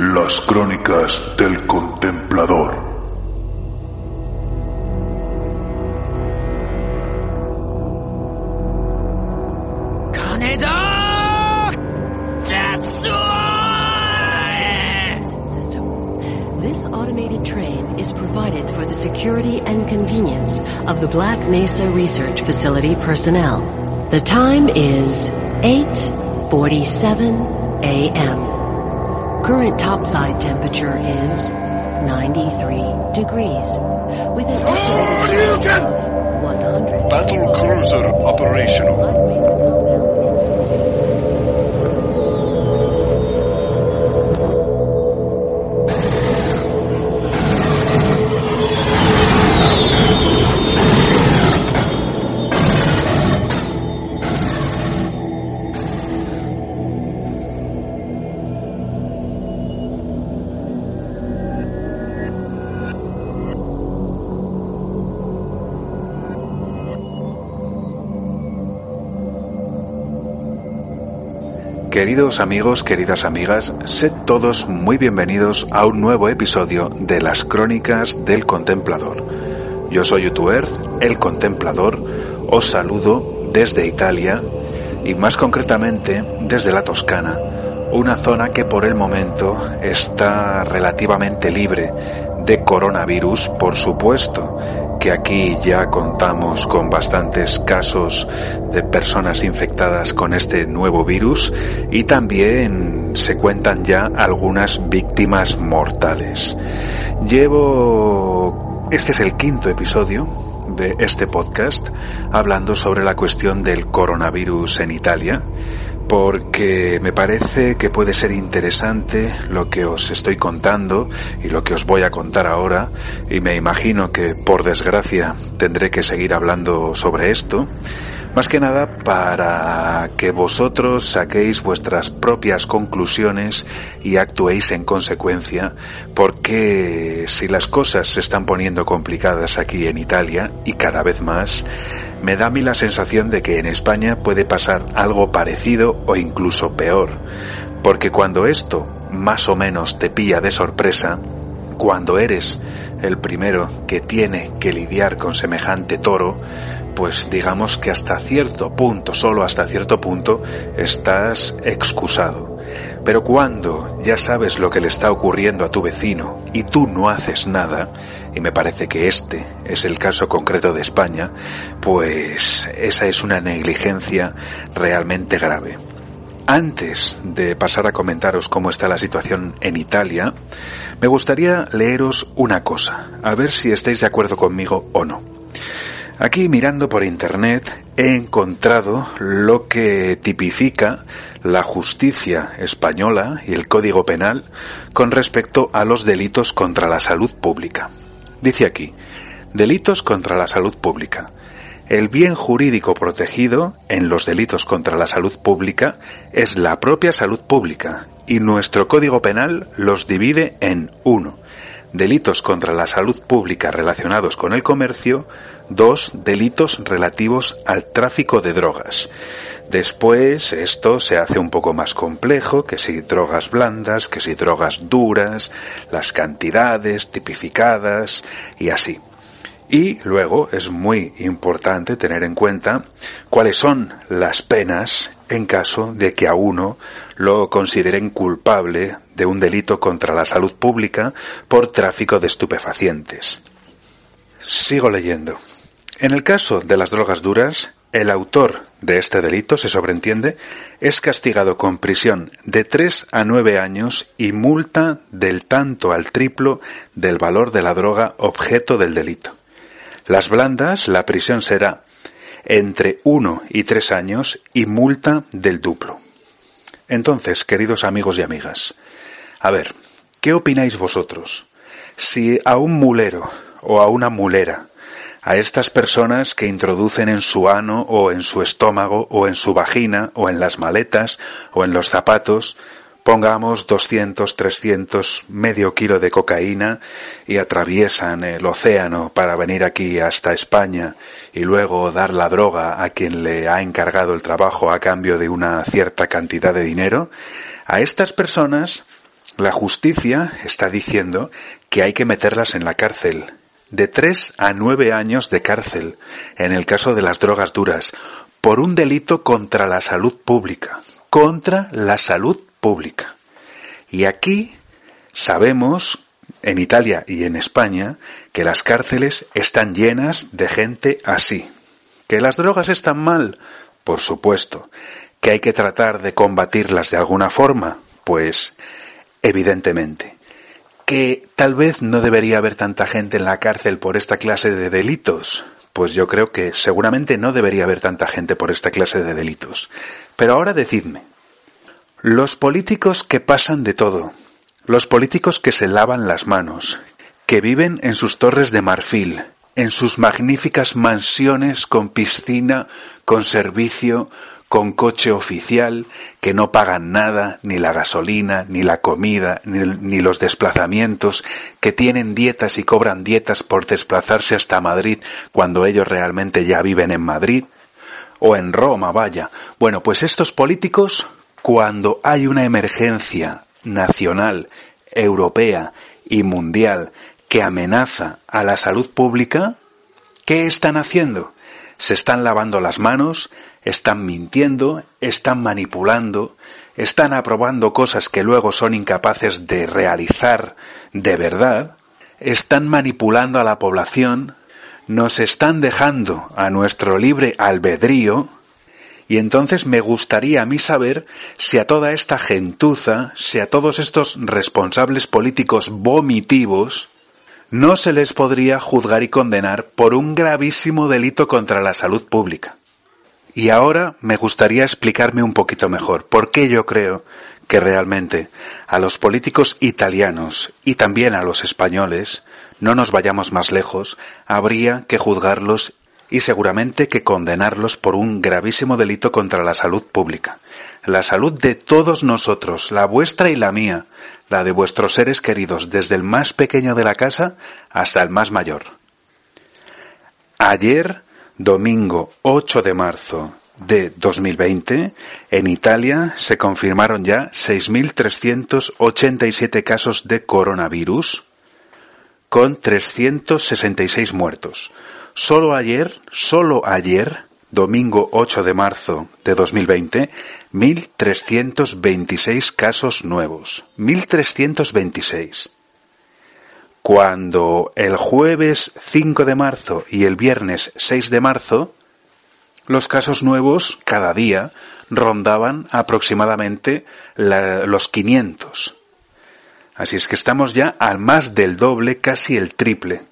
Las crónicas del contemplador. System. This automated train is provided for the security and convenience of the Black Mesa Research Facility personnel. The time is 8:47 a.m. Current topside temperature is 93 degrees with an estimated of 100. Battle cruiser operational. Queridos amigos, queridas amigas, sed todos muy bienvenidos a un nuevo episodio de las Crónicas del Contemplador. Yo soy Utuerth, el Contemplador, os saludo desde Italia y más concretamente desde la Toscana, una zona que por el momento está relativamente libre de coronavirus, por supuesto, que aquí ya contamos con bastantes casos de personas infectadas con este nuevo virus y también se cuentan ya algunas víctimas mortales. Llevo, este es el quinto episodio de este podcast hablando sobre la cuestión del coronavirus en Italia porque me parece que puede ser interesante lo que os estoy contando y lo que os voy a contar ahora y me imagino que por desgracia tendré que seguir hablando sobre esto. Más que nada para que vosotros saquéis vuestras propias conclusiones y actuéis en consecuencia, porque si las cosas se están poniendo complicadas aquí en Italia y cada vez más, me da a mí la sensación de que en España puede pasar algo parecido o incluso peor, porque cuando esto más o menos te pilla de sorpresa, cuando eres el primero que tiene que lidiar con semejante toro, pues digamos que hasta cierto punto, solo hasta cierto punto, estás excusado. Pero cuando ya sabes lo que le está ocurriendo a tu vecino y tú no haces nada, y me parece que este es el caso concreto de España, pues esa es una negligencia realmente grave. Antes de pasar a comentaros cómo está la situación en Italia, me gustaría leeros una cosa, a ver si estáis de acuerdo conmigo o no. Aquí mirando por internet he encontrado lo que tipifica la justicia española y el Código Penal con respecto a los delitos contra la salud pública. Dice aquí, delitos contra la salud pública. El bien jurídico protegido en los delitos contra la salud pública es la propia salud pública y nuestro Código Penal los divide en 1. Delitos contra la salud pública relacionados con el comercio, 2. Delitos relativos al tráfico de drogas. Después esto se hace un poco más complejo, que si drogas blandas, que si drogas duras, las cantidades tipificadas y así. Y luego es muy importante tener en cuenta cuáles son las penas en caso de que a uno lo consideren culpable de un delito contra la salud pública por tráfico de estupefacientes. Sigo leyendo. En el caso de las drogas duras, el autor de este delito, se sobreentiende, es castigado con prisión de tres a nueve años y multa del tanto al triplo del valor de la droga objeto del delito. Las blandas, la prisión será entre uno y tres años y multa del duplo. Entonces, queridos amigos y amigas, a ver, ¿qué opináis vosotros? Si a un mulero o a una mulera, a estas personas que introducen en su ano o en su estómago o en su vagina o en las maletas o en los zapatos, pongamos 200, 300, medio kilo de cocaína y atraviesan el océano para venir aquí hasta España y luego dar la droga a quien le ha encargado el trabajo a cambio de una cierta cantidad de dinero, a estas personas La justicia está diciendo que hay que meterlas en la cárcel, de tres a nueve años de cárcel, en el caso de las drogas duras, por un delito contra la salud pública, contra la salud pública. Y aquí sabemos, en Italia y en España, que las cárceles están llenas de gente así. ¿Que las drogas están mal? Por supuesto. ¿Que hay que tratar de combatirlas de alguna forma? Pues evidentemente. ¿Que tal vez no debería haber tanta gente en la cárcel por esta clase de delitos? Pues yo creo que seguramente no debería haber tanta gente por esta clase de delitos. Pero ahora decidme, los políticos que pasan de todo, los políticos que se lavan las manos, que viven en sus torres de marfil, en sus magníficas mansiones con piscina, con servicio, con coche oficial, que no pagan nada, ni la gasolina, ni la comida, ni, los desplazamientos, que tienen dietas y cobran dietas por desplazarse hasta Madrid cuando ellos realmente ya viven en Madrid, o en Roma, vaya. Bueno, pues estos políticos, cuando hay una emergencia nacional, europea y mundial que amenaza a la salud pública, ¿qué están haciendo? Se están lavando las manos, están mintiendo, están manipulando, están aprobando cosas que luego son incapaces de realizar de verdad, están manipulando a la población, nos están dejando a nuestro libre albedrío, y entonces me gustaría a mí saber si a toda esta gentuza, si a todos estos responsables políticos vomitivos, no se les podría juzgar y condenar por un gravísimo delito contra la salud pública. Y ahora me gustaría explicarme un poquito mejor por qué yo creo que realmente a los políticos italianos y también a los españoles, no nos vayamos más lejos, habría que juzgarlos y seguramente que condenarlos por un gravísimo delito contra la salud pública. La salud de todos nosotros, la vuestra y la mía, la de vuestros seres queridos, desde el más pequeño de la casa hasta el más mayor. Ayer domingo 8 de marzo de 2020, en Italia se confirmaron ya 6.387 casos de coronavirus, con 366 muertos. Solo ayer, solo ayer, domingo 8 de marzo de 2020, 1.326 casos nuevos. 1.326 cuando el jueves 5 de marzo y el viernes 6 de marzo, los casos nuevos cada día rondaban aproximadamente los 500. Así es que estamos ya al más del doble, casi el triple.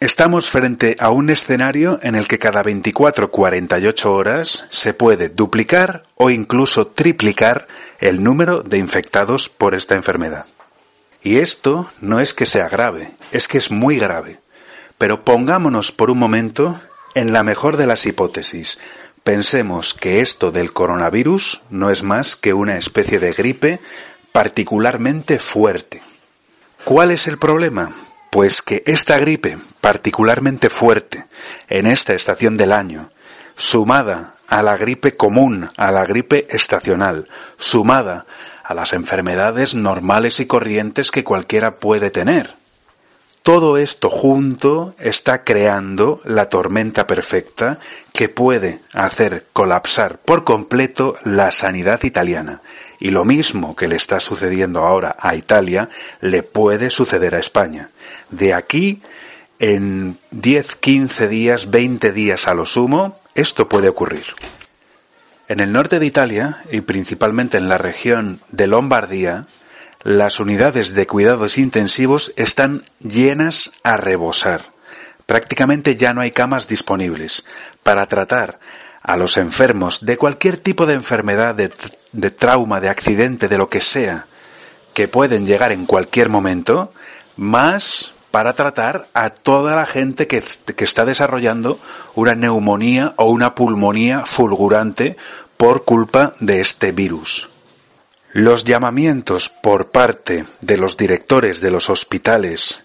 Estamos frente a un escenario en el que cada 24-48 horas se puede duplicar o incluso triplicar el número de infectados por esta enfermedad. Y esto no es que sea grave, es que es muy grave. Pero pongámonos por un momento en la mejor de las hipótesis. Pensemos que esto del coronavirus no es más que una especie de gripe particularmente fuerte. ¿Cuál es el problema? Pues que esta gripe particularmente fuerte en esta estación del año, sumada a la gripe común, a la gripe estacional, sumada a las enfermedades normales y corrientes que cualquiera puede tener. Todo esto junto está creando la tormenta perfecta que puede hacer colapsar por completo la sanidad italiana. Y lo mismo que le está sucediendo ahora a Italia, le puede suceder a España. De aquí, en 10, 15 días, 20 días a lo sumo, esto puede ocurrir. En el norte de Italia, y principalmente en la región de Lombardía, las unidades de cuidados intensivos están llenas a rebosar. Prácticamente ya no hay camas disponibles para tratar a los enfermos de cualquier tipo de enfermedad, de, trauma, de accidente, de lo que sea, que pueden llegar en cualquier momento, más para tratar a toda la gente que, está desarrollando una neumonía o una pulmonía fulgurante por culpa de este virus. Los llamamientos por parte de los directores de los hospitales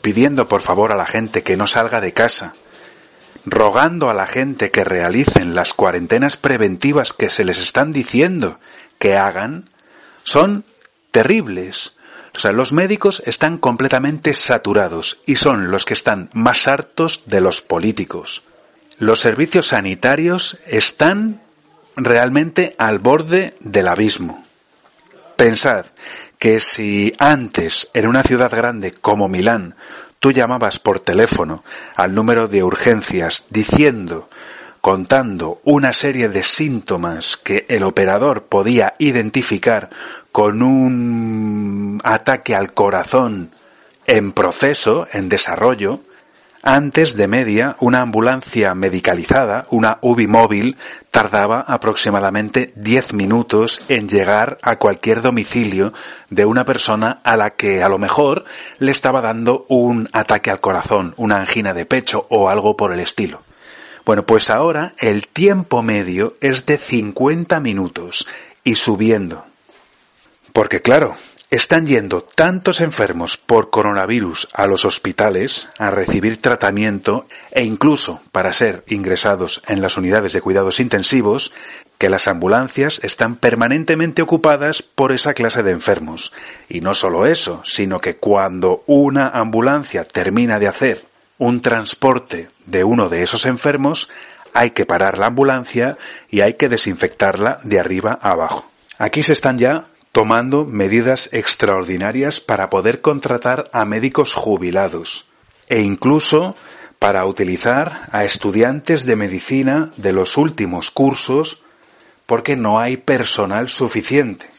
pidiendo por favor a la gente que no salga de casa, rogando a la gente que realicen las cuarentenas preventivas que se les están diciendo que hagan, son terribles. O sea, los médicos están completamente saturados y son los que están más hartos de los políticos. Los servicios sanitarios están realmente al borde del abismo. Pensad que si antes en una ciudad grande como Milán tú llamabas por teléfono al número de urgencias diciendo, contando una serie de síntomas que el operador podía identificar con un ataque al corazón en proceso, en desarrollo, antes de media, una ambulancia medicalizada, una UBI móvil, tardaba aproximadamente 10 minutos en llegar a cualquier domicilio de una persona a la que a lo mejor le estaba dando un ataque al corazón, una angina de pecho o algo por el estilo. Bueno, pues ahora el tiempo medio es de 50 minutos y subiendo. Porque claro, están yendo tantos enfermos por coronavirus a los hospitales a recibir tratamiento e incluso para ser ingresados en las unidades de cuidados intensivos que las ambulancias están permanentemente ocupadas por esa clase de enfermos. Y no solo eso, sino que cuando una ambulancia termina de hacer un transporte de uno de esos enfermos, hay que parar la ambulancia y hay que desinfectarla de arriba a abajo. Aquí se están ya tomando medidas extraordinarias para poder contratar a médicos jubilados e incluso para utilizar a estudiantes de medicina de los últimos cursos porque no hay personal suficiente.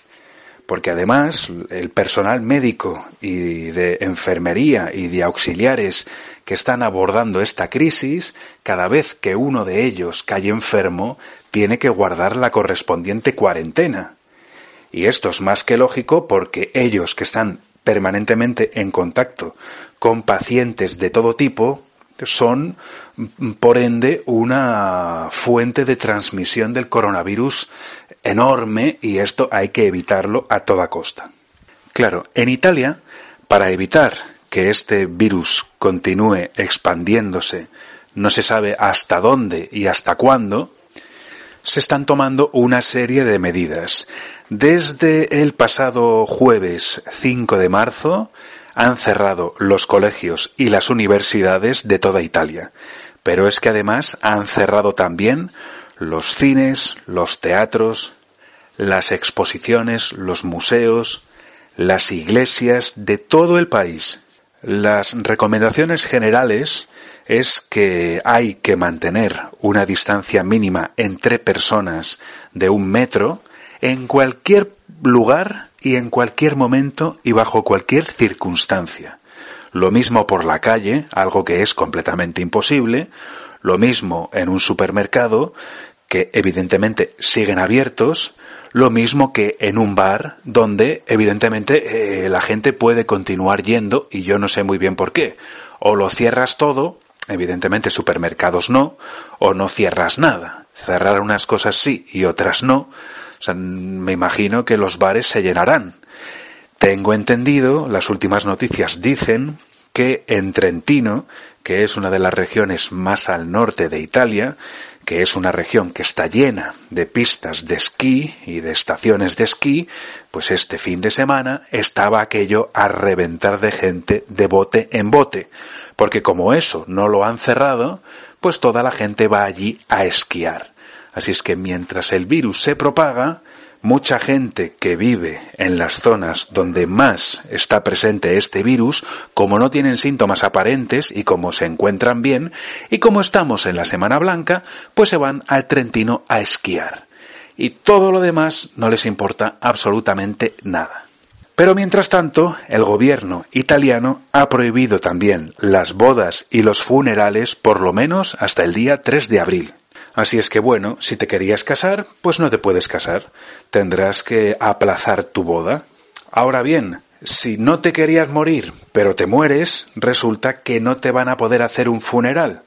Porque además el personal médico y de enfermería y de auxiliares que están abordando esta crisis, cada vez que uno de ellos cae enfermo, tiene que guardar la correspondiente cuarentena. Y esto es más que lógico porque ellos que están permanentemente en contacto con pacientes de todo tipo son, por ende, una fuente de transmisión del coronavirus enorme y esto hay que evitarlo a toda costa. Claro, en Italia, para evitar que este virus continúe expandiéndose, no se sabe hasta dónde y hasta cuándo, se están tomando una serie de medidas. Desde el pasado jueves 5 de marzo han cerrado los colegios y las universidades de toda Italia. Pero es que además han cerrado también los cines, los teatros, las exposiciones, los museos, las iglesias de todo el país. Las recomendaciones generales es que hay que mantener una distancia mínima entre personas de un metro en cualquier lugar y en cualquier momento y bajo cualquier circunstancia. Lo mismo por la calle, algo que es completamente imposible, lo mismo en un supermercado, que evidentemente siguen abiertos, lo mismo que en un bar donde evidentemente eh, la gente puede continuar yendo y yo no sé muy bien por qué. O lo cierras todo, evidentemente supermercados no, o no cierras nada. Cerrar unas cosas sí y otras no, o sea, me imagino que los bares se llenarán. Tengo entendido, las últimas noticias dicen que en Trentino, que es una de las regiones más al norte de Italia, que es una región que está llena de pistas de esquí y de estaciones de esquí, pues este fin de semana estaba aquello a reventar de gente de bote en bote, porque como eso no lo han cerrado, pues toda la gente va allí a esquiar. Así es que mientras el virus se propaga, mucha gente que vive en las zonas donde más está presente este virus, como no tienen síntomas aparentes y como se encuentran bien, y como estamos en la Semana Blanca, pues se van al Trentino a esquiar. Y todo lo demás no les importa absolutamente nada. Pero mientras tanto, el gobierno italiano ha prohibido también las bodas y los funerales por lo menos hasta el día 3 de abril. Así es que bueno, si te querías casar, pues no te puedes casar. Tendrás que aplazar tu boda. Ahora bien, si no te querías morir, pero te mueres, resulta que no te van a poder hacer un funeral.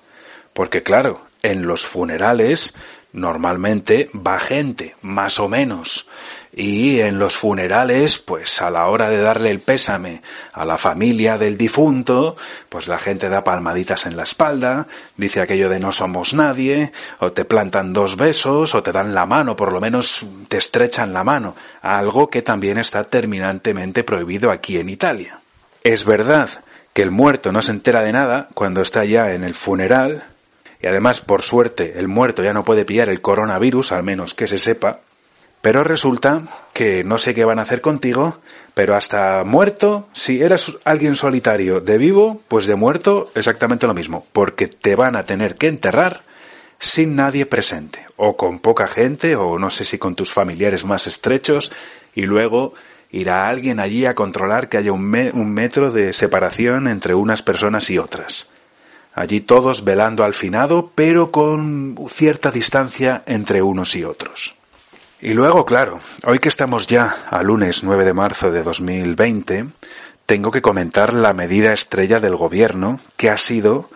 Porque claro, en los funerales normalmente va gente, más o menos. Y en los funerales, pues a la hora de darle el pésame a la familia del difunto, pues la gente da palmaditas en la espalda, dice aquello de no somos nadie, o te plantan dos besos, o te dan la mano, por lo menos te estrechan la mano, algo que también está terminantemente prohibido aquí en Italia. Es verdad que el muerto no se entera de nada cuando está ya en el funeral, y además, por suerte, el muerto ya no puede pillar el coronavirus, al menos que se sepa, pero resulta que no sé qué van a hacer contigo, pero hasta muerto, si eras alguien solitario de vivo, pues de muerto exactamente lo mismo, porque te van a tener que enterrar sin nadie presente, o con poca gente, o no sé si con tus familiares más estrechos, y luego irá alguien allí a controlar que haya un, un metro de separación entre unas personas y otras. Allí todos velando al finado, pero con cierta distancia entre unos y otros. Y luego, claro, hoy que estamos ya a lunes 9 de marzo de 2020, tengo que comentar la medida estrella del gobierno, que ha sido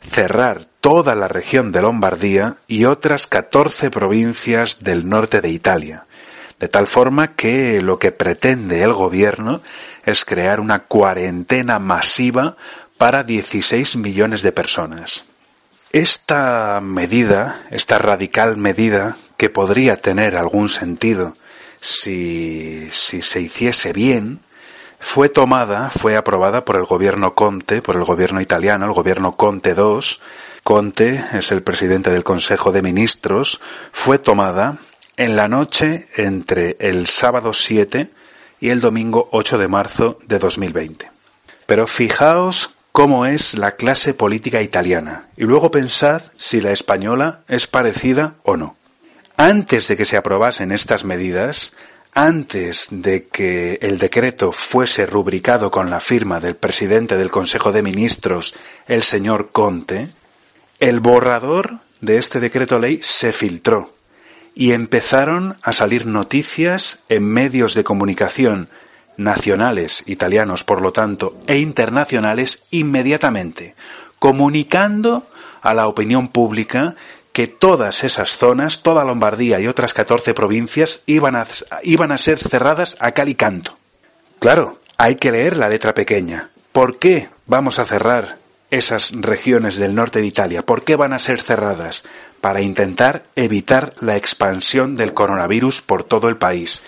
cerrar toda la región de Lombardía y otras 14 provincias del norte de Italia, de tal forma que lo que pretende el gobierno es crear una cuarentena masiva para 16 millones de personas. Esta medida, esta radical medida, que podría tener algún sentido si, si se hiciese bien, fue tomada, fue aprobada por el gobierno Conte, por el gobierno italiano, el gobierno Conte II. Conte es el presidente del Consejo de Ministros, fue tomada en la noche entre el sábado 7 y el domingo 8 de marzo de 2020. Pero fijaos cómo es la clase política italiana y luego pensad si la española es parecida o no. Antes de que se aprobasen estas medidas, antes de que el decreto fuese rubricado con la firma del presidente del Consejo de Ministros, el señor Conte, el borrador de este decreto ley se filtró y empezaron a salir noticias en medios de comunicación nacionales, italianos por lo tanto, e internacionales inmediatamente, comunicando a la opinión pública que todas esas zonas, toda Lombardía y otras 14 provincias iban a, iban a ser cerradas a cal y canto. Claro, hay que leer la letra pequeña. ¿Por qué vamos a cerrar esas regiones del norte de Italia? ¿Por qué van a ser cerradas? Para intentar evitar la expansión del coronavirus por todo el país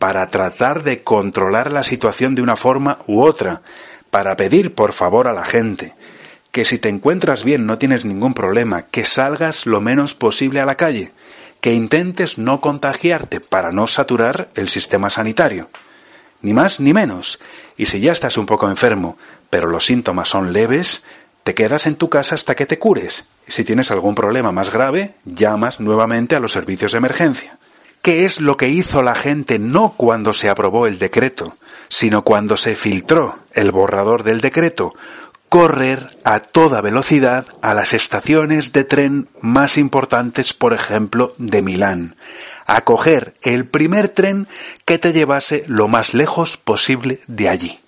para tratar de controlar la situación de una forma u otra, para pedir por favor a la gente que si te encuentras bien no tienes ningún problema, que salgas lo menos posible a la calle, que intentes no contagiarte para no saturar el sistema sanitario. Ni más ni menos. Y si ya estás un poco enfermo, pero los síntomas son leves, te quedas en tu casa hasta que te cures. Si tienes algún problema más grave, llamas nuevamente a los servicios de emergencia. ¿Qué es lo que hizo la gente no cuando se aprobó el decreto, sino cuando se filtró el borrador del decreto? Correr a toda velocidad a las estaciones de tren más importantes, por ejemplo, de Milán, a coger el primer tren que te llevase lo más lejos posible de allí.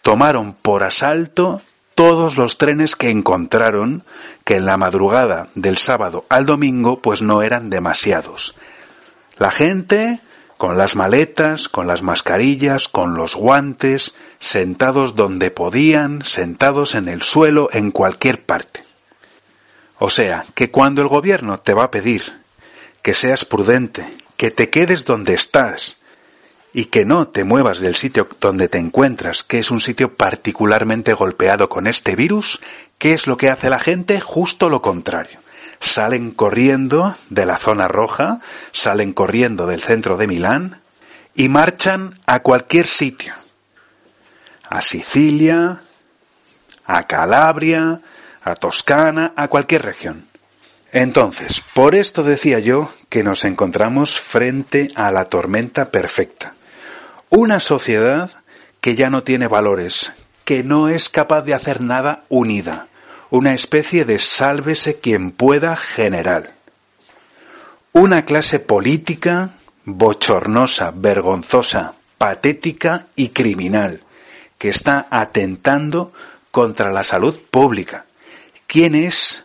Tomaron por asalto todos los trenes que encontraron, que en la madrugada del sábado al domingo pues no eran demasiados la gente con las maletas, con las mascarillas, con los guantes, sentados donde podían, sentados en el suelo, en cualquier parte. O sea, que cuando el gobierno te va a pedir que seas prudente, que te quedes donde estás y que no te muevas del sitio donde te encuentras, que es un sitio particularmente golpeado con este virus, ¿qué es lo que hace la gente? Justo lo contrario salen corriendo de la zona roja, salen corriendo del centro de Milán y marchan a cualquier sitio. A Sicilia, a Calabria, a Toscana, a cualquier región. Entonces, por esto decía yo que nos encontramos frente a la tormenta perfecta. Una sociedad que ya no tiene valores, que no es capaz de hacer nada unida, una especie de sálvese quien pueda general. Una clase política bochornosa, vergonzosa, patética y criminal, que está atentando contra la salud pública. ¿Quién es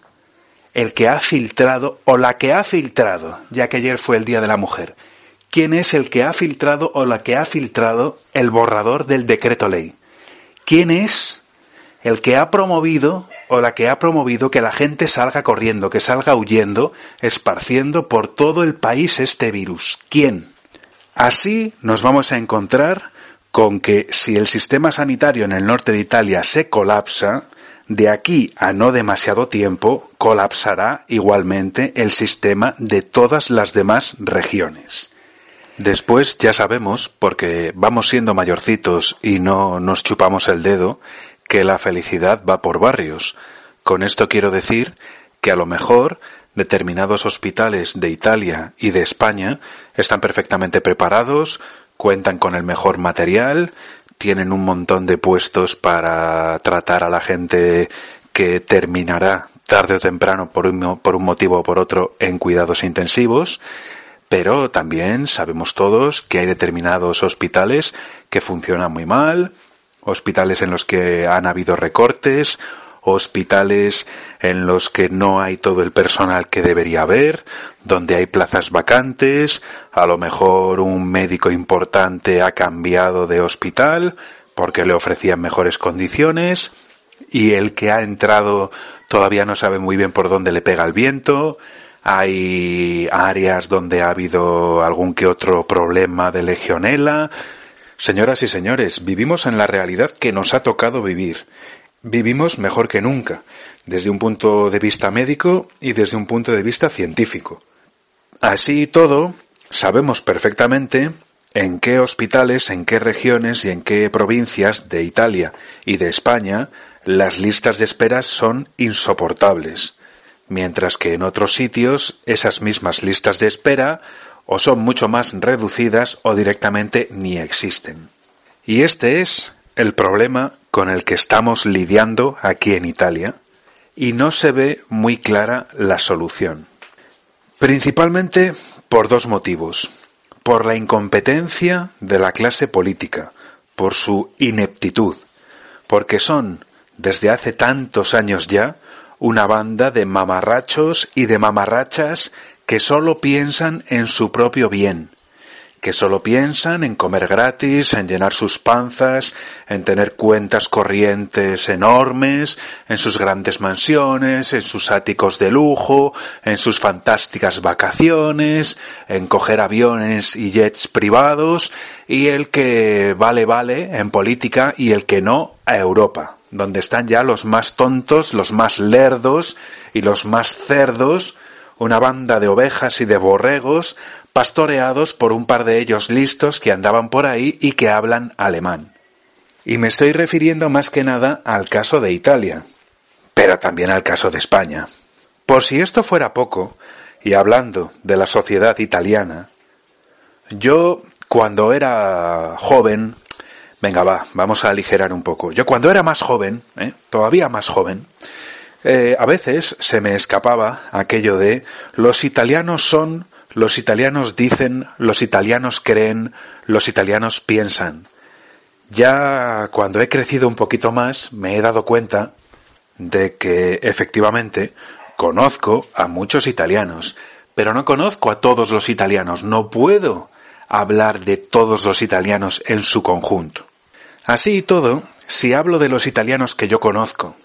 el que ha filtrado o la que ha filtrado, ya que ayer fue el Día de la Mujer? ¿Quién es el que ha filtrado o la que ha filtrado el borrador del decreto ley? ¿Quién es el que ha promovido o la que ha promovido que la gente salga corriendo, que salga huyendo, esparciendo por todo el país este virus? ¿Quién? Así nos vamos a encontrar con que si el sistema sanitario en el norte de Italia se colapsa, de aquí a no demasiado tiempo colapsará igualmente el sistema de todas las demás regiones. Después ya sabemos, porque vamos siendo mayorcitos y no nos chupamos el dedo, que la felicidad va por barrios. Con esto quiero decir que a lo mejor determinados hospitales de Italia y de España están perfectamente preparados, cuentan con el mejor material, tienen un montón de puestos para tratar a la gente que terminará tarde o temprano por un, por un motivo o por otro en cuidados intensivos, pero también sabemos todos que hay determinados hospitales que funcionan muy mal, hospitales en los que han habido recortes, hospitales en los que no hay todo el personal que debería haber, donde hay plazas vacantes, a lo mejor un médico importante ha cambiado de hospital porque le ofrecían mejores condiciones y el que ha entrado todavía no sabe muy bien por dónde le pega el viento, hay áreas donde ha habido algún que otro problema de legionela, Señoras y señores, vivimos en la realidad que nos ha tocado vivir. Vivimos mejor que nunca, desde un punto de vista médico y desde un punto de vista científico. Así y todo, sabemos perfectamente en qué hospitales, en qué regiones y en qué provincias de Italia y de España las listas de esperas son insoportables, mientras que en otros sitios esas mismas listas de espera o son mucho más reducidas o directamente ni existen. Y este es el problema con el que estamos lidiando aquí en Italia y no se ve muy clara la solución. Principalmente por dos motivos. Por la incompetencia de la clase política, por su ineptitud, porque son, desde hace tantos años ya, una banda de mamarrachos y de mamarrachas que solo piensan en su propio bien, que solo piensan en comer gratis, en llenar sus panzas, en tener cuentas corrientes enormes, en sus grandes mansiones, en sus áticos de lujo, en sus fantásticas vacaciones, en coger aviones y jets privados, y el que vale vale en política y el que no a Europa, donde están ya los más tontos, los más lerdos y los más cerdos, una banda de ovejas y de borregos pastoreados por un par de ellos listos que andaban por ahí y que hablan alemán. Y me estoy refiriendo más que nada al caso de Italia, pero también al caso de España. Por si esto fuera poco, y hablando de la sociedad italiana, yo cuando era joven, venga va, vamos a aligerar un poco, yo cuando era más joven, ¿eh? todavía más joven, eh, a veces se me escapaba aquello de los italianos son, los italianos dicen, los italianos creen, los italianos piensan. Ya cuando he crecido un poquito más me he dado cuenta de que efectivamente conozco a muchos italianos, pero no conozco a todos los italianos, no puedo hablar de todos los italianos en su conjunto. Así y todo, si hablo de los italianos que yo conozco,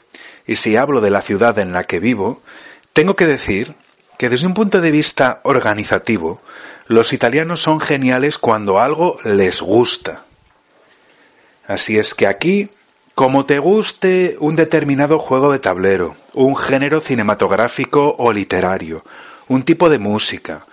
y si hablo de la ciudad en la que vivo, tengo que decir que desde un punto de vista organizativo, los italianos son geniales cuando algo les gusta. Así es que aquí, como te guste un determinado juego de tablero, un género cinematográfico o literario, un tipo de música,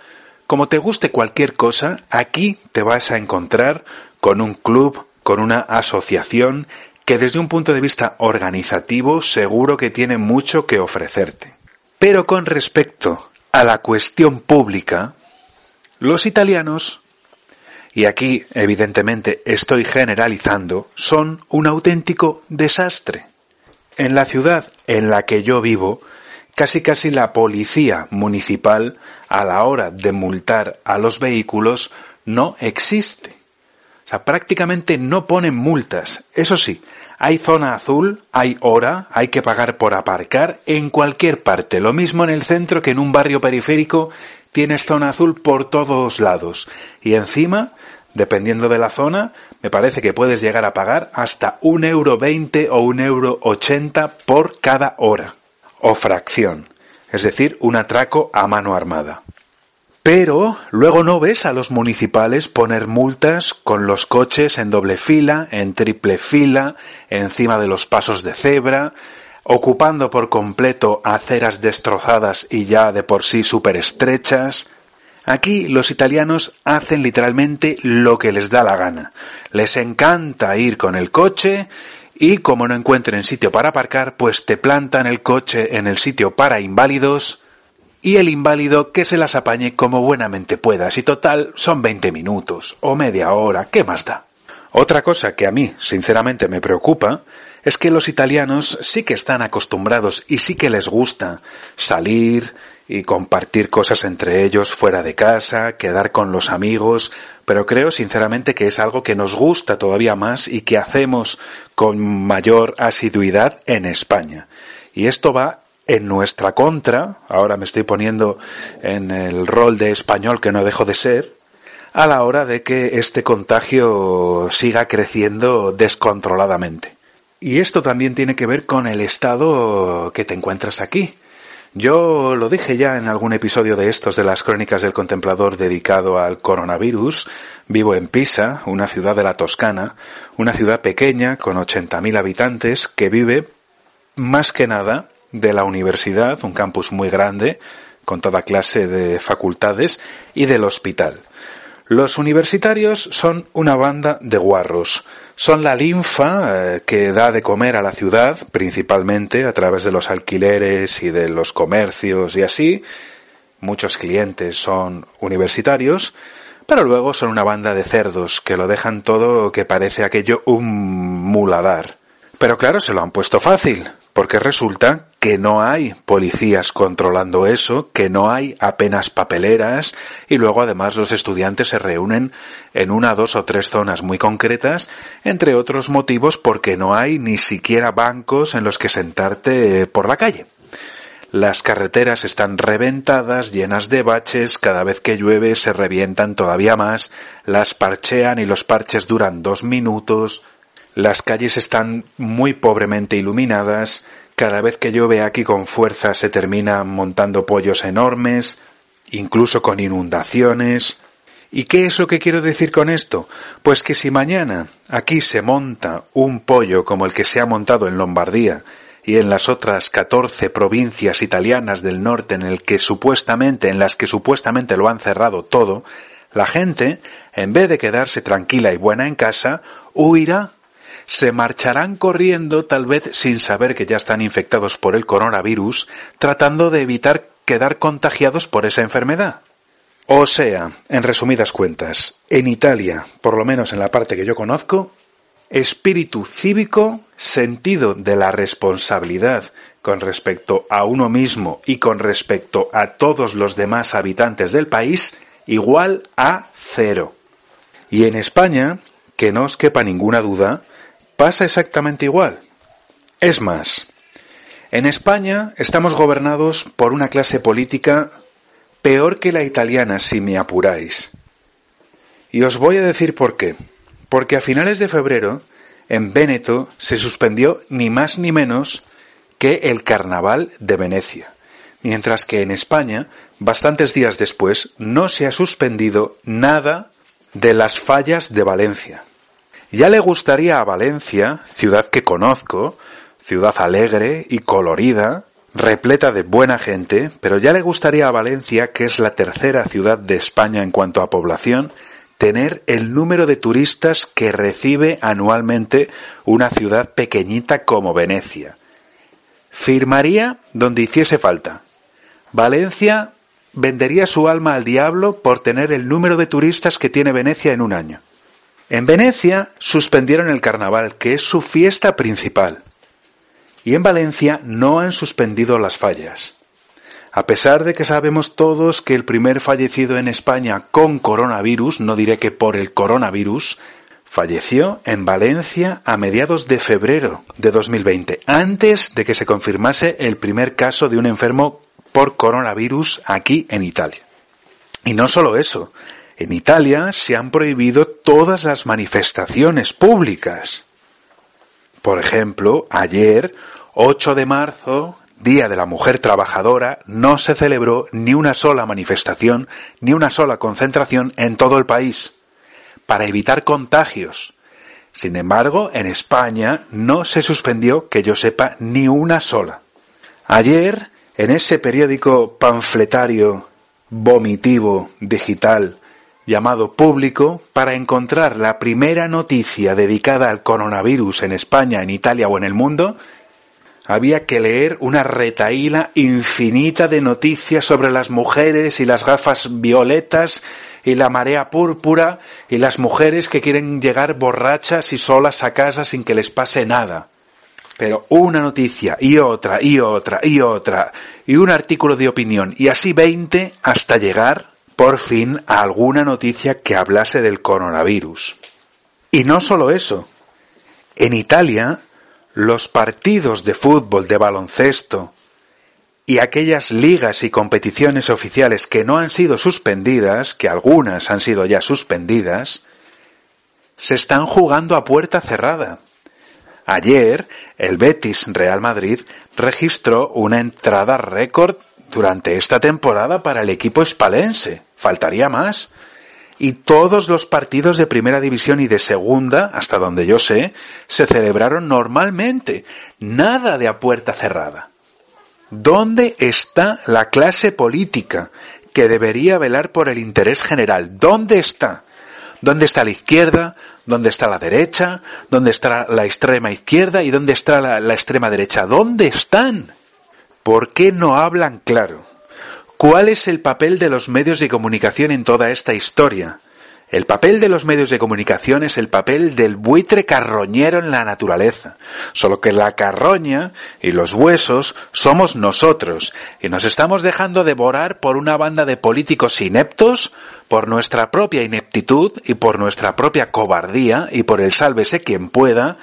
como te guste cualquier cosa, aquí te vas a encontrar con un club, con una asociación que desde un punto de vista organizativo seguro que tiene mucho que ofrecerte. Pero con respecto a la cuestión pública, los italianos, y aquí evidentemente estoy generalizando, son un auténtico desastre. En la ciudad en la que yo vivo, casi casi la policía municipal a la hora de multar a los vehículos no existe. O sea, prácticamente no ponen multas. Eso sí, Hay zona azul, hay hora, hay que pagar por aparcar en cualquier parte. Lo mismo en el centro que en un barrio periférico tienes zona azul por todos lados. Y encima, dependiendo de la zona, me parece que puedes llegar a pagar hasta un euro veinte o un euro ochenta por cada hora. O fracción. Es decir, un atraco a mano armada. Pero luego no ves a los municipales poner multas con los coches en doble fila, en triple fila, encima de los pasos de cebra, ocupando por completo aceras destrozadas y ya de por sí súper estrechas. Aquí los italianos hacen literalmente lo que les da la gana. Les encanta ir con el coche y como no encuentren sitio para aparcar, pues te plantan el coche en el sitio para inválidos y el inválido que se las apañe como buenamente pueda, si total son 20 minutos o media hora, ¿qué más da? Otra cosa que a mí, sinceramente, me preocupa es que los italianos sí que están acostumbrados y sí que les gusta salir y compartir cosas entre ellos fuera de casa, quedar con los amigos, pero creo sinceramente que es algo que nos gusta todavía más y que hacemos con mayor asiduidad en España. Y esto va en nuestra contra, ahora me estoy poniendo en el rol de español que no dejo de ser, a la hora de que este contagio siga creciendo descontroladamente. Y esto también tiene que ver con el estado que te encuentras aquí. Yo lo dije ya en algún episodio de estos de las crónicas del contemplador dedicado al coronavirus. Vivo en Pisa, una ciudad de la Toscana, una ciudad pequeña con 80.000 habitantes que vive más que nada de la universidad, un campus muy grande, con toda clase de facultades, y del hospital. Los universitarios son una banda de guarros. Son la linfa eh, que da de comer a la ciudad, principalmente a través de los alquileres y de los comercios y así. Muchos clientes son universitarios, pero luego son una banda de cerdos que lo dejan todo que parece aquello un muladar. Pero claro, se lo han puesto fácil, porque resulta que no hay policías controlando eso, que no hay apenas papeleras y luego además los estudiantes se reúnen en una, dos o tres zonas muy concretas, entre otros motivos porque no hay ni siquiera bancos en los que sentarte por la calle. Las carreteras están reventadas, llenas de baches, cada vez que llueve se revientan todavía más, las parchean y los parches duran dos minutos, las calles están muy pobremente iluminadas, cada vez que llueve aquí con fuerza se termina montando pollos enormes, incluso con inundaciones. ¿Y qué es lo que quiero decir con esto? Pues que si mañana aquí se monta un pollo como el que se ha montado en Lombardía y en las otras 14 provincias italianas del norte en el que supuestamente en las que supuestamente lo han cerrado todo, la gente, en vez de quedarse tranquila y buena en casa, huirá se marcharán corriendo tal vez sin saber que ya están infectados por el coronavirus, tratando de evitar quedar contagiados por esa enfermedad. O sea, en resumidas cuentas, en Italia, por lo menos en la parte que yo conozco, espíritu cívico, sentido de la responsabilidad con respecto a uno mismo y con respecto a todos los demás habitantes del país, igual a cero. Y en España, que no os quepa ninguna duda, pasa exactamente igual. Es más, en España estamos gobernados por una clase política peor que la italiana, si me apuráis. Y os voy a decir por qué. Porque a finales de febrero, en Véneto, se suspendió ni más ni menos que el Carnaval de Venecia. Mientras que en España, bastantes días después, no se ha suspendido nada de las fallas de Valencia. Ya le gustaría a Valencia, ciudad que conozco, ciudad alegre y colorida, repleta de buena gente, pero ya le gustaría a Valencia, que es la tercera ciudad de España en cuanto a población, tener el número de turistas que recibe anualmente una ciudad pequeñita como Venecia. Firmaría donde hiciese falta. Valencia vendería su alma al diablo por tener el número de turistas que tiene Venecia en un año. En Venecia suspendieron el carnaval, que es su fiesta principal. Y en Valencia no han suspendido las fallas. A pesar de que sabemos todos que el primer fallecido en España con coronavirus, no diré que por el coronavirus, falleció en Valencia a mediados de febrero de 2020, antes de que se confirmase el primer caso de un enfermo por coronavirus aquí en Italia. Y no solo eso, en Italia se han prohibido todas las manifestaciones públicas. Por ejemplo, ayer, 8 de marzo, Día de la Mujer Trabajadora, no se celebró ni una sola manifestación, ni una sola concentración en todo el país, para evitar contagios. Sin embargo, en España no se suspendió, que yo sepa, ni una sola. Ayer, en ese periódico panfletario vomitivo digital llamado Público para encontrar la primera noticia dedicada al coronavirus en España, en Italia o en el mundo, había que leer una retaíla infinita de noticias sobre las mujeres y las gafas violetas y la marea púrpura y las mujeres que quieren llegar borrachas y solas a casa sin que les pase nada. Pero una noticia y otra y otra y otra y un artículo de opinión y así veinte hasta llegar por fin alguna noticia que hablase del coronavirus. Y no solo eso. En Italia, los partidos de fútbol, de baloncesto y aquellas ligas y competiciones oficiales que no han sido suspendidas, que algunas han sido ya suspendidas, se están jugando a puerta cerrada. Ayer, el Betis Real Madrid registró una entrada récord durante esta temporada para el equipo espalense. Faltaría más. Y todos los partidos de primera división y de segunda, hasta donde yo sé, se celebraron normalmente. Nada de a puerta cerrada. ¿Dónde está la clase política que debería velar por el interés general? ¿Dónde está? ¿Dónde está la izquierda? ¿Dónde está la derecha? ¿Dónde está la extrema izquierda? ¿Y dónde está la, la extrema derecha? ¿Dónde están? ¿Por qué no hablan claro? ¿Cuál es el papel de los medios de comunicación en toda esta historia? El papel de los medios de comunicación es el papel del buitre carroñero en la naturaleza, solo que la carroña y los huesos somos nosotros, y nos estamos dejando devorar por una banda de políticos ineptos, por nuestra propia ineptitud y por nuestra propia cobardía y por el sálvese quien pueda,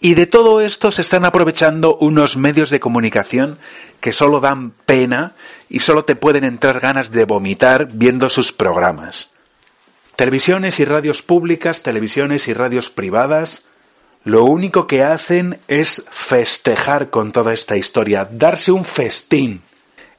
y de todo esto se están aprovechando unos medios de comunicación que solo dan pena y solo te pueden entrar ganas de vomitar viendo sus programas. Televisiones y radios públicas, televisiones y radios privadas, lo único que hacen es festejar con toda esta historia, darse un festín.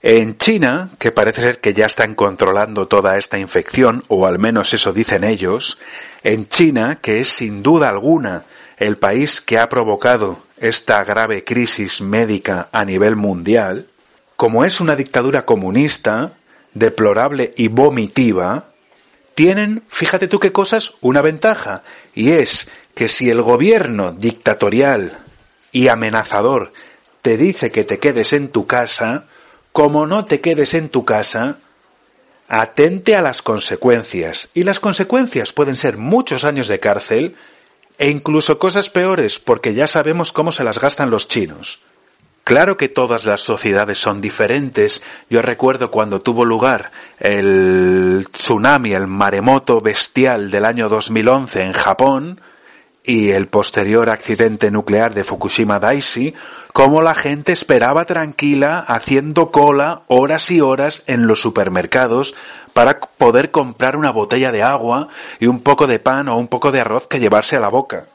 En China, que parece ser que ya están controlando toda esta infección, o al menos eso dicen ellos, en China, que es sin duda alguna el país que ha provocado esta grave crisis médica a nivel mundial, como es una dictadura comunista, deplorable y vomitiva, tienen, fíjate tú qué cosas, una ventaja, y es que si el gobierno dictatorial y amenazador te dice que te quedes en tu casa, como no te quedes en tu casa, atente a las consecuencias. Y las consecuencias pueden ser muchos años de cárcel e incluso cosas peores, porque ya sabemos cómo se las gastan los chinos. Claro que todas las sociedades son diferentes. Yo recuerdo cuando tuvo lugar el tsunami, el maremoto bestial del año 2011 en Japón y el posterior accidente nuclear de Fukushima Daiichi, cómo la gente esperaba tranquila haciendo cola horas y horas en los supermercados para poder comprar una botella de agua y un poco de pan o un poco de arroz que llevarse a la boca.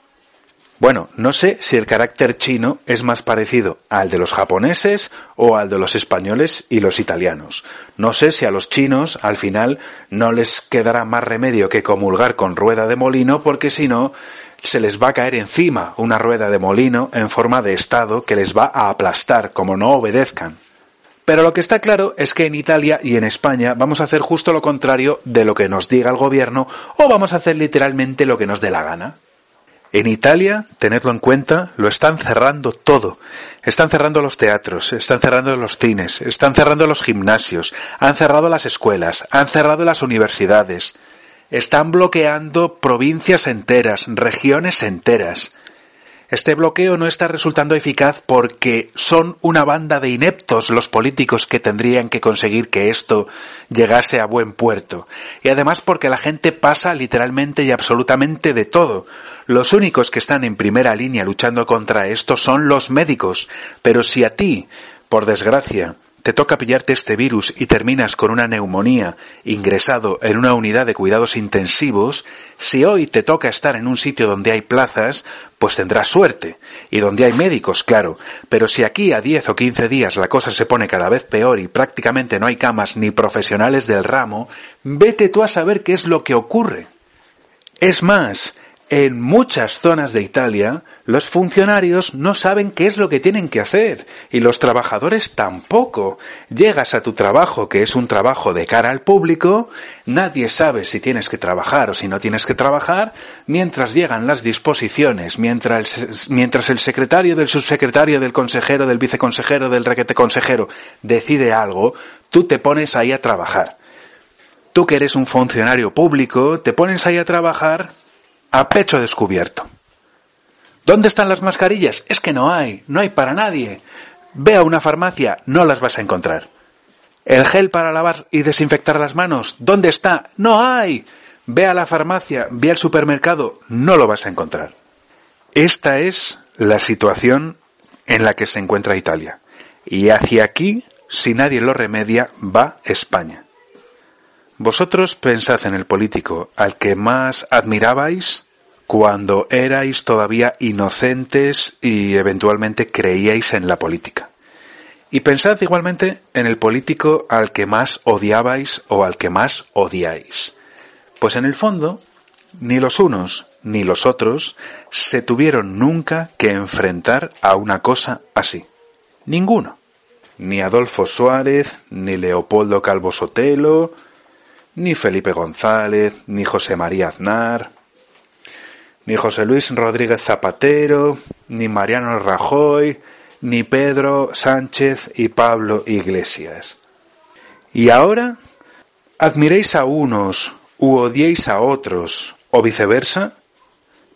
Bueno, no sé si el carácter chino es más parecido al de los japoneses o al de los españoles y los italianos. No sé si a los chinos al final no les quedará más remedio que comulgar con rueda de molino porque si no se les va a caer encima una rueda de molino en forma de Estado que les va a aplastar como no obedezcan. Pero lo que está claro es que en Italia y en España vamos a hacer justo lo contrario de lo que nos diga el gobierno o vamos a hacer literalmente lo que nos dé la gana. En Italia, tenedlo en cuenta, lo están cerrando todo. Están cerrando los teatros, están cerrando los cines, están cerrando los gimnasios, han cerrado las escuelas, han cerrado las universidades, están bloqueando provincias enteras, regiones enteras. Este bloqueo no está resultando eficaz porque son una banda de ineptos los políticos que tendrían que conseguir que esto llegase a buen puerto. Y además porque la gente pasa literalmente y absolutamente de todo. Los únicos que están en primera línea luchando contra esto son los médicos. Pero si a ti, por desgracia, te toca pillarte este virus y terminas con una neumonía ingresado en una unidad de cuidados intensivos, si hoy te toca estar en un sitio donde hay plazas, pues tendrás suerte. Y donde hay médicos, claro. Pero si aquí a 10 o 15 días la cosa se pone cada vez peor y prácticamente no hay camas ni profesionales del ramo, vete tú a saber qué es lo que ocurre. Es más, en muchas zonas de Italia, los funcionarios no saben qué es lo que tienen que hacer y los trabajadores tampoco. Llegas a tu trabajo, que es un trabajo de cara al público, nadie sabe si tienes que trabajar o si no tienes que trabajar, mientras llegan las disposiciones, mientras, mientras el secretario del subsecretario, del consejero, del viceconsejero, del requete consejero decide algo, tú te pones ahí a trabajar. Tú que eres un funcionario público, te pones ahí a trabajar a pecho descubierto. ¿Dónde están las mascarillas? Es que no hay, no hay para nadie. Ve a una farmacia, no las vas a encontrar. ¿El gel para lavar y desinfectar las manos? ¿Dónde está? No hay. Ve a la farmacia, ve al supermercado, no lo vas a encontrar. Esta es la situación en la que se encuentra Italia. Y hacia aquí, si nadie lo remedia, va España. Vosotros pensad en el político al que más admirabais cuando erais todavía inocentes y eventualmente creíais en la política. Y pensad igualmente en el político al que más odiabais o al que más odiáis. Pues en el fondo, ni los unos ni los otros se tuvieron nunca que enfrentar a una cosa así. Ninguno. Ni Adolfo Suárez, ni Leopoldo Calvo Sotelo, ni Felipe González, ni José María Aznar, ni José Luis Rodríguez Zapatero, ni Mariano Rajoy, ni Pedro Sánchez y Pablo Iglesias. Y ahora, admiréis a unos u odiéis a otros, o viceversa,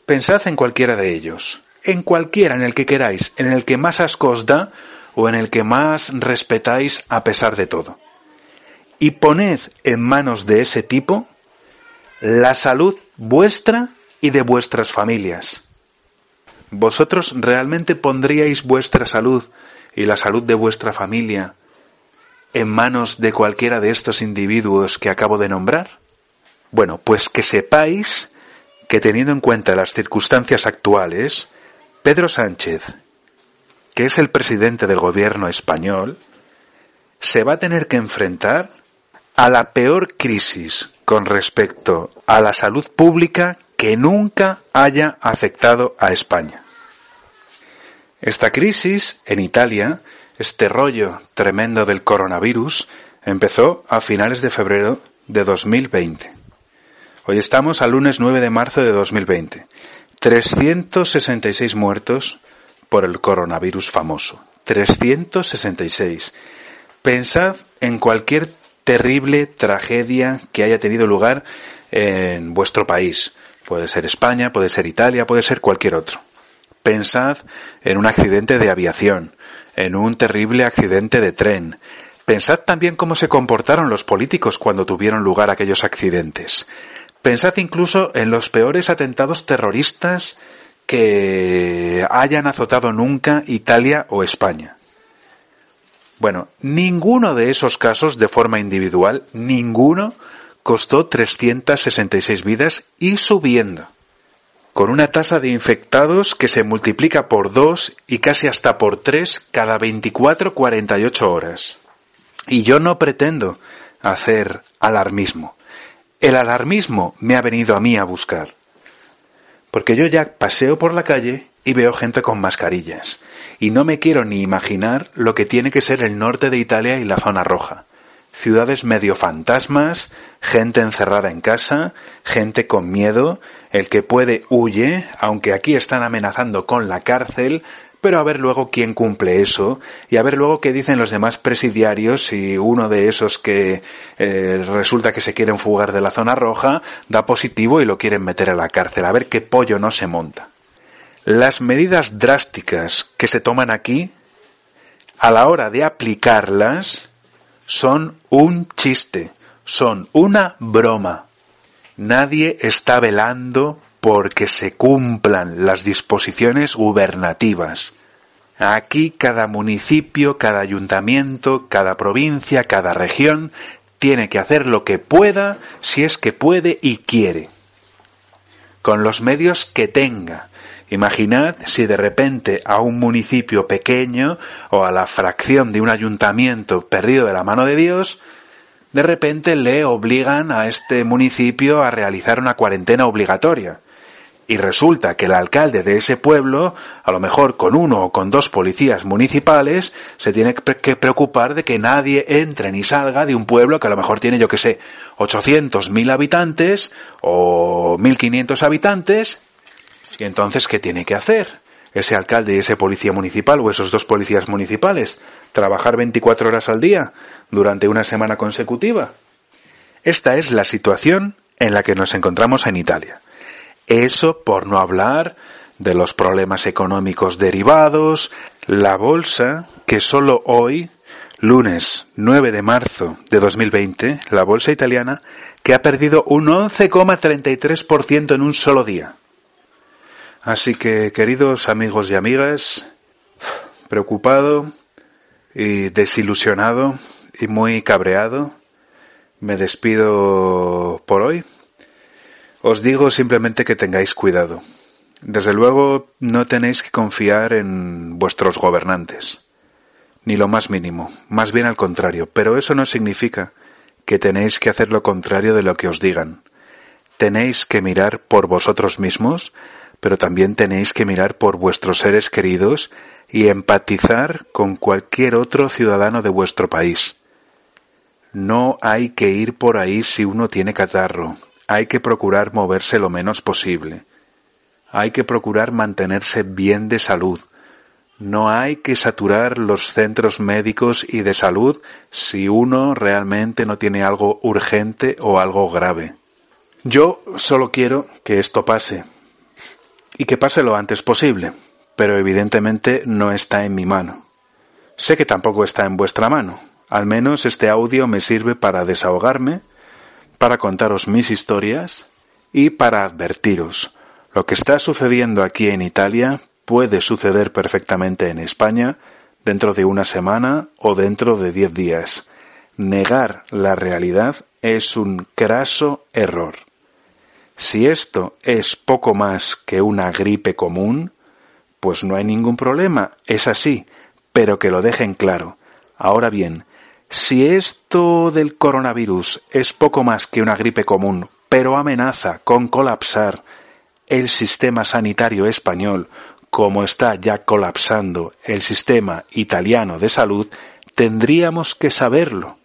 pensad en cualquiera de ellos, en cualquiera en el que queráis, en el que más asco os da o en el que más respetáis a pesar de todo y poned en manos de ese tipo la salud vuestra y de vuestras familias. ¿Vosotros realmente pondríais vuestra salud y la salud de vuestra familia en manos de cualquiera de estos individuos que acabo de nombrar? Bueno, pues que sepáis que teniendo en cuenta las circunstancias actuales, Pedro Sánchez, que es el presidente del gobierno español, se va a tener que enfrentar a la peor crisis con respecto a la salud pública que nunca haya afectado a España. Esta crisis en Italia, este rollo tremendo del coronavirus, empezó a finales de febrero de 2020. Hoy estamos al lunes 9 de marzo de 2020. 366 muertos por el coronavirus famoso. 366. Pensad en cualquier terrible tragedia que haya tenido lugar en vuestro país. Puede ser España, puede ser Italia, puede ser cualquier otro. Pensad en un accidente de aviación, en un terrible accidente de tren. Pensad también cómo se comportaron los políticos cuando tuvieron lugar aquellos accidentes. Pensad incluso en los peores atentados terroristas que hayan azotado nunca Italia o España. Bueno, ninguno de esos casos de forma individual, ninguno costó 366 vidas y subiendo, con una tasa de infectados que se multiplica por dos y casi hasta por tres cada 24-48 horas. Y yo no pretendo hacer alarmismo. El alarmismo me ha venido a mí a buscar. Porque yo ya paseo por la calle y veo gente con mascarillas. Y no me quiero ni imaginar lo que tiene que ser el norte de Italia y la zona roja. Ciudades medio fantasmas, gente encerrada en casa, gente con miedo, el que puede huye, aunque aquí están amenazando con la cárcel, pero a ver luego quién cumple eso y a ver luego qué dicen los demás presidiarios si uno de esos que eh, resulta que se quieren fugar de la zona roja da positivo y lo quieren meter a la cárcel, a ver qué pollo no se monta. Las medidas drásticas que se toman aquí, a la hora de aplicarlas, son un chiste, son una broma. Nadie está velando porque se cumplan las disposiciones gubernativas. Aquí cada municipio, cada ayuntamiento, cada provincia, cada región tiene que hacer lo que pueda si es que puede y quiere. Con los medios que tenga. Imaginad si de repente a un municipio pequeño o a la fracción de un ayuntamiento perdido de la mano de Dios, de repente le obligan a este municipio a realizar una cuarentena obligatoria y resulta que el alcalde de ese pueblo, a lo mejor con uno o con dos policías municipales, se tiene que preocupar de que nadie entre ni salga de un pueblo que a lo mejor tiene, yo que sé, 800, mil habitantes o 1500 habitantes. Y entonces, ¿qué tiene que hacer? Ese alcalde y ese policía municipal o esos dos policías municipales, trabajar 24 horas al día durante una semana consecutiva. Esta es la situación en la que nos encontramos en Italia. Eso por no hablar de los problemas económicos derivados, la bolsa que solo hoy, lunes 9 de marzo de 2020, la bolsa italiana, que ha perdido un 11,33% en un solo día. Así que, queridos amigos y amigas, preocupado y desilusionado y muy cabreado, me despido por hoy. Os digo simplemente que tengáis cuidado. Desde luego no tenéis que confiar en vuestros gobernantes, ni lo más mínimo, más bien al contrario, pero eso no significa que tenéis que hacer lo contrario de lo que os digan. Tenéis que mirar por vosotros mismos, pero también tenéis que mirar por vuestros seres queridos y empatizar con cualquier otro ciudadano de vuestro país. No hay que ir por ahí si uno tiene catarro, hay que procurar moverse lo menos posible. Hay que procurar mantenerse bien de salud. No hay que saturar los centros médicos y de salud si uno realmente no tiene algo urgente o algo grave. Yo solo quiero que esto pase y que pase lo antes posible, pero evidentemente no está en mi mano. Sé que tampoco está en vuestra mano. Al menos este audio me sirve para desahogarme para contaros mis historias y para advertiros. Lo que está sucediendo aquí en Italia puede suceder perfectamente en España dentro de una semana o dentro de diez días. Negar la realidad es un craso error. Si esto es poco más que una gripe común, pues no hay ningún problema, es así, pero que lo dejen claro. Ahora bien, si esto del coronavirus es poco más que una gripe común, pero amenaza con colapsar el sistema sanitario español, como está ya colapsando el sistema italiano de salud, tendríamos que saberlo.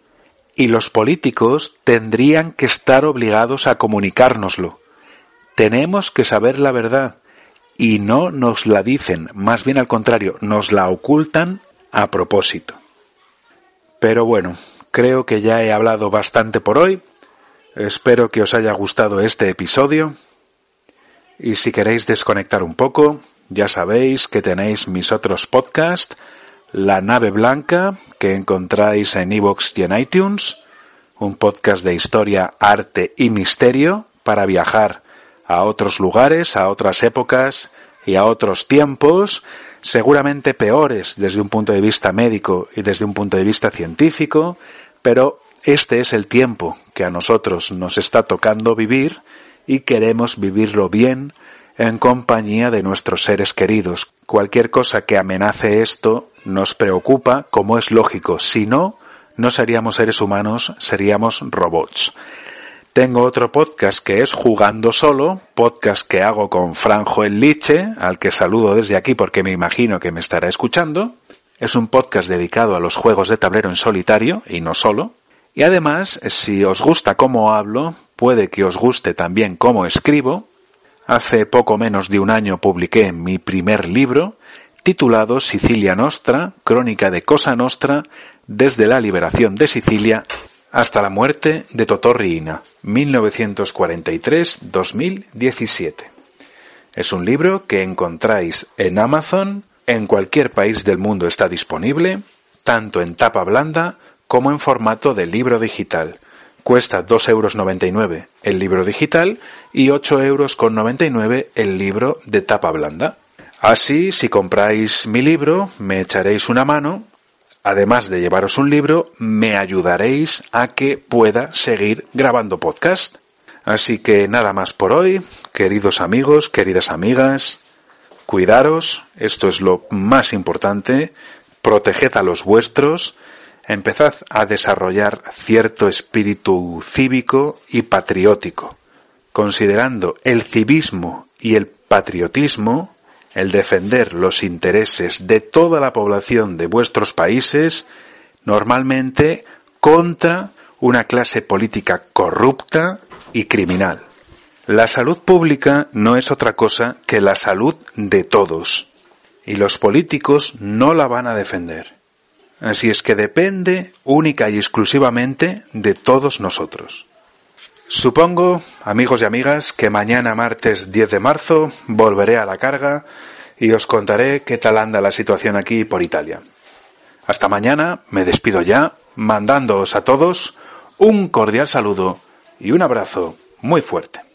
Y los políticos tendrían que estar obligados a comunicárnoslo. Tenemos que saber la verdad. Y no nos la dicen, más bien al contrario, nos la ocultan a propósito. Pero bueno, creo que ya he hablado bastante por hoy. Espero que os haya gustado este episodio. Y si queréis desconectar un poco, ya sabéis que tenéis mis otros podcasts, La nave blanca, que encontráis en iVoox y en iTunes, un podcast de historia, arte y misterio para viajar a otros lugares, a otras épocas y a otros tiempos seguramente peores desde un punto de vista médico y desde un punto de vista científico, pero este es el tiempo que a nosotros nos está tocando vivir y queremos vivirlo bien en compañía de nuestros seres queridos. Cualquier cosa que amenace esto nos preocupa, como es lógico. Si no, no seríamos seres humanos, seríamos robots. Tengo otro podcast que es Jugando Solo, podcast que hago con Franjo el Liche, al que saludo desde aquí porque me imagino que me estará escuchando. Es un podcast dedicado a los juegos de tablero en solitario y no solo. Y además, si os gusta cómo hablo, puede que os guste también cómo escribo. Hace poco menos de un año publiqué mi primer libro, titulado Sicilia Nostra, Crónica de Cosa Nostra, desde la liberación de Sicilia hasta la muerte de Totò Riina, 1943-2017. Es un libro que encontráis en Amazon, en cualquier país del mundo está disponible, tanto en tapa blanda como en formato de libro digital. Cuesta 2,99 euros el libro digital y 8,99 euros el libro de tapa blanda. Así, si compráis mi libro, me echaréis una mano, además de llevaros un libro, me ayudaréis a que pueda seguir grabando podcast. Así que nada más por hoy, queridos amigos, queridas amigas, cuidaros, esto es lo más importante, proteged a los vuestros, empezad a desarrollar cierto espíritu cívico y patriótico, considerando el civismo y el patriotismo, el defender los intereses de toda la población de vuestros países, normalmente contra una clase política corrupta y criminal. La salud pública no es otra cosa que la salud de todos, y los políticos no la van a defender. Así es que depende única y exclusivamente de todos nosotros. Supongo, amigos y amigas, que mañana martes 10 de marzo volveré a la carga y os contaré qué tal anda la situación aquí por Italia. Hasta mañana, me despido ya, mandándoos a todos un cordial saludo y un abrazo muy fuerte.